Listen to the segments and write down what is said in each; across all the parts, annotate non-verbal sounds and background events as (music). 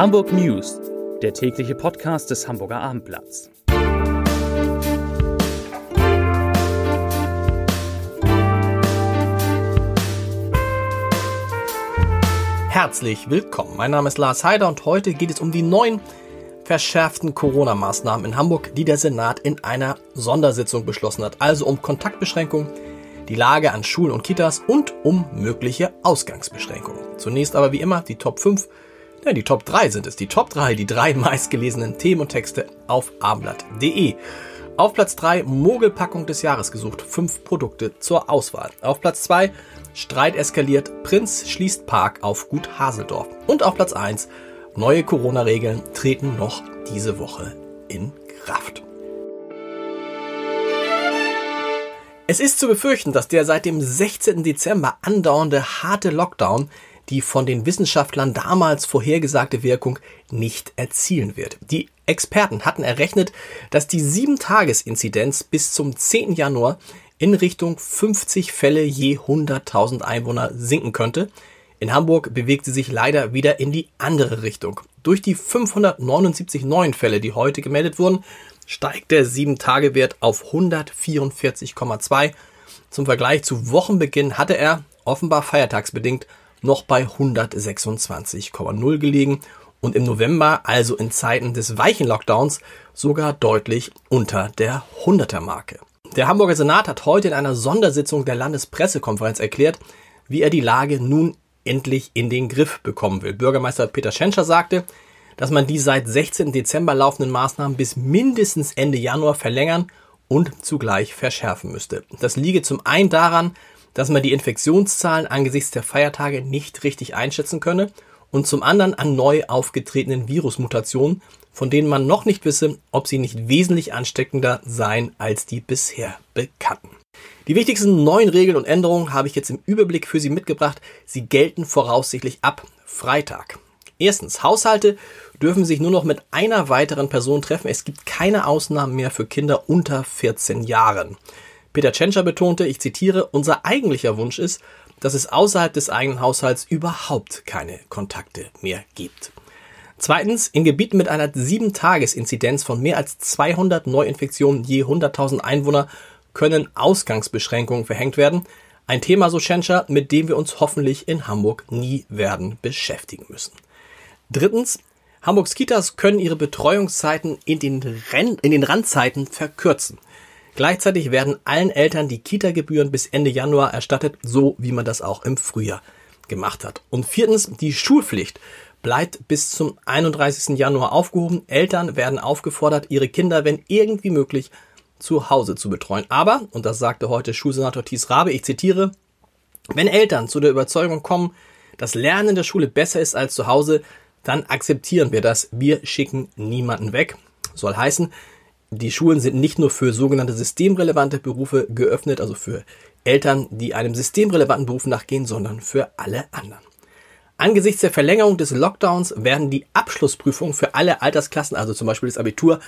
Hamburg News, der tägliche Podcast des Hamburger Abendblatts. Herzlich willkommen. Mein Name ist Lars Heider und heute geht es um die neuen verschärften Corona-Maßnahmen in Hamburg, die der Senat in einer Sondersitzung beschlossen hat. Also um Kontaktbeschränkungen, die Lage an Schulen und Kitas und um mögliche Ausgangsbeschränkungen. Zunächst aber wie immer die Top 5 ja, die Top 3 sind es. Die Top 3, die drei (laughs) meistgelesenen Themen und Texte auf abendblatt.de. Auf Platz 3 Mogelpackung des Jahres gesucht. Fünf Produkte zur Auswahl. Auf Platz 2 Streit eskaliert. Prinz schließt Park auf Gut Haseldorf. Und auf Platz 1 neue Corona-Regeln treten noch diese Woche in Kraft. Es ist zu befürchten, dass der seit dem 16. Dezember andauernde harte Lockdown die von den Wissenschaftlern damals vorhergesagte Wirkung nicht erzielen wird. Die Experten hatten errechnet, dass die 7-Tages-Inzidenz bis zum 10. Januar in Richtung 50 Fälle je 100.000 Einwohner sinken könnte. In Hamburg bewegt sie sich leider wieder in die andere Richtung. Durch die 579 neuen Fälle, die heute gemeldet wurden, steigt der 7-Tage-Wert auf 144,2. Zum Vergleich zu Wochenbeginn hatte er, offenbar feiertagsbedingt, noch bei 126,0 gelegen und im November, also in Zeiten des weichen Lockdowns, sogar deutlich unter der 100er Marke. Der Hamburger Senat hat heute in einer Sondersitzung der Landespressekonferenz erklärt, wie er die Lage nun endlich in den Griff bekommen will. Bürgermeister Peter Schenscher sagte, dass man die seit 16. Dezember laufenden Maßnahmen bis mindestens Ende Januar verlängern und zugleich verschärfen müsste. Das liege zum einen daran, dass man die Infektionszahlen angesichts der Feiertage nicht richtig einschätzen könne und zum anderen an neu aufgetretenen Virusmutationen, von denen man noch nicht wisse, ob sie nicht wesentlich ansteckender seien als die bisher bekannten. Die wichtigsten neuen Regeln und Änderungen habe ich jetzt im Überblick für Sie mitgebracht. Sie gelten voraussichtlich ab Freitag. Erstens, Haushalte dürfen sich nur noch mit einer weiteren Person treffen. Es gibt keine Ausnahmen mehr für Kinder unter 14 Jahren. Peter Tschentscher betonte, ich zitiere, unser eigentlicher Wunsch ist, dass es außerhalb des eigenen Haushalts überhaupt keine Kontakte mehr gibt. Zweitens, in Gebieten mit einer 7-Tages-Inzidenz von mehr als 200 Neuinfektionen je 100.000 Einwohner können Ausgangsbeschränkungen verhängt werden. Ein Thema, so Schenscher, mit dem wir uns hoffentlich in Hamburg nie werden beschäftigen müssen. Drittens, Hamburgs Kitas können ihre Betreuungszeiten in den, Renn in den Randzeiten verkürzen. Gleichzeitig werden allen Eltern die Kita-Gebühren bis Ende Januar erstattet, so wie man das auch im Frühjahr gemacht hat. Und viertens, die Schulpflicht bleibt bis zum 31. Januar aufgehoben. Eltern werden aufgefordert, ihre Kinder, wenn irgendwie möglich, zu Hause zu betreuen. Aber, und das sagte heute Schulsenator Thies Rabe, ich zitiere, wenn Eltern zu der Überzeugung kommen, dass Lernen in der Schule besser ist als zu Hause, dann akzeptieren wir das. Wir schicken niemanden weg. Soll heißen, die Schulen sind nicht nur für sogenannte systemrelevante Berufe geöffnet, also für Eltern, die einem systemrelevanten Beruf nachgehen, sondern für alle anderen. Angesichts der Verlängerung des Lockdowns werden die Abschlussprüfungen für alle Altersklassen, also zum Beispiel das Abitur,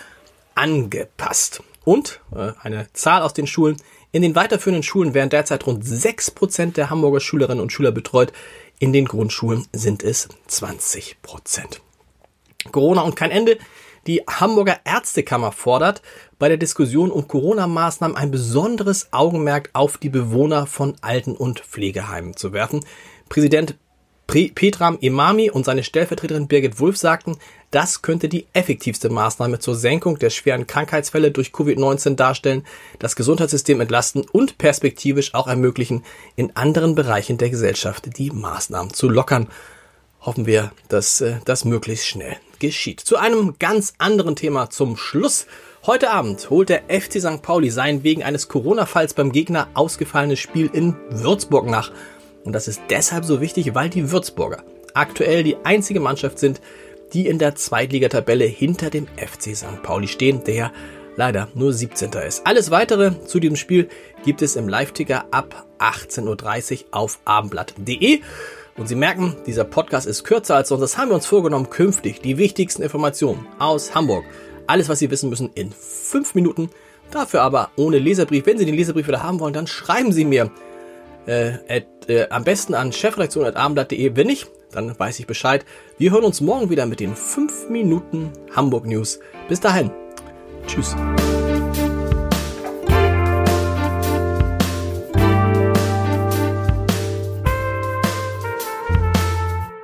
angepasst. Und äh, eine Zahl aus den Schulen. In den weiterführenden Schulen werden derzeit rund 6% der Hamburger Schülerinnen und Schüler betreut. In den Grundschulen sind es 20%. Corona und kein Ende. Die Hamburger Ärztekammer fordert bei der Diskussion um Corona-Maßnahmen ein besonderes Augenmerk auf die Bewohner von Alten- und Pflegeheimen zu werfen. Präsident Petram Imami und seine Stellvertreterin Birgit Wulff sagten, das könnte die effektivste Maßnahme zur Senkung der schweren Krankheitsfälle durch Covid-19 darstellen, das Gesundheitssystem entlasten und perspektivisch auch ermöglichen, in anderen Bereichen der Gesellschaft die Maßnahmen zu lockern. Hoffen wir, dass äh, das möglichst schnell geschieht. Zu einem ganz anderen Thema zum Schluss. Heute Abend holt der FC St. Pauli sein wegen eines Corona-Falls beim Gegner ausgefallenes Spiel in Würzburg nach. Und das ist deshalb so wichtig, weil die Würzburger aktuell die einzige Mannschaft sind, die in der Zweitligatabelle hinter dem FC St. Pauli stehen, der leider nur 17. ist. Alles weitere zu diesem Spiel gibt es im Live-Ticker ab 18.30 Uhr auf abendblatt.de. Und Sie merken, dieser Podcast ist kürzer als sonst. Das haben wir uns vorgenommen, künftig die wichtigsten Informationen aus Hamburg. Alles, was Sie wissen müssen, in fünf Minuten. Dafür aber ohne Leserbrief. Wenn Sie den Leserbrief wieder haben wollen, dann schreiben Sie mir äh, at, äh, am besten an chefredaktion.abendblatt.de. Wenn nicht, dann weiß ich Bescheid. Wir hören uns morgen wieder mit den 5 Minuten Hamburg News. Bis dahin. Tschüss.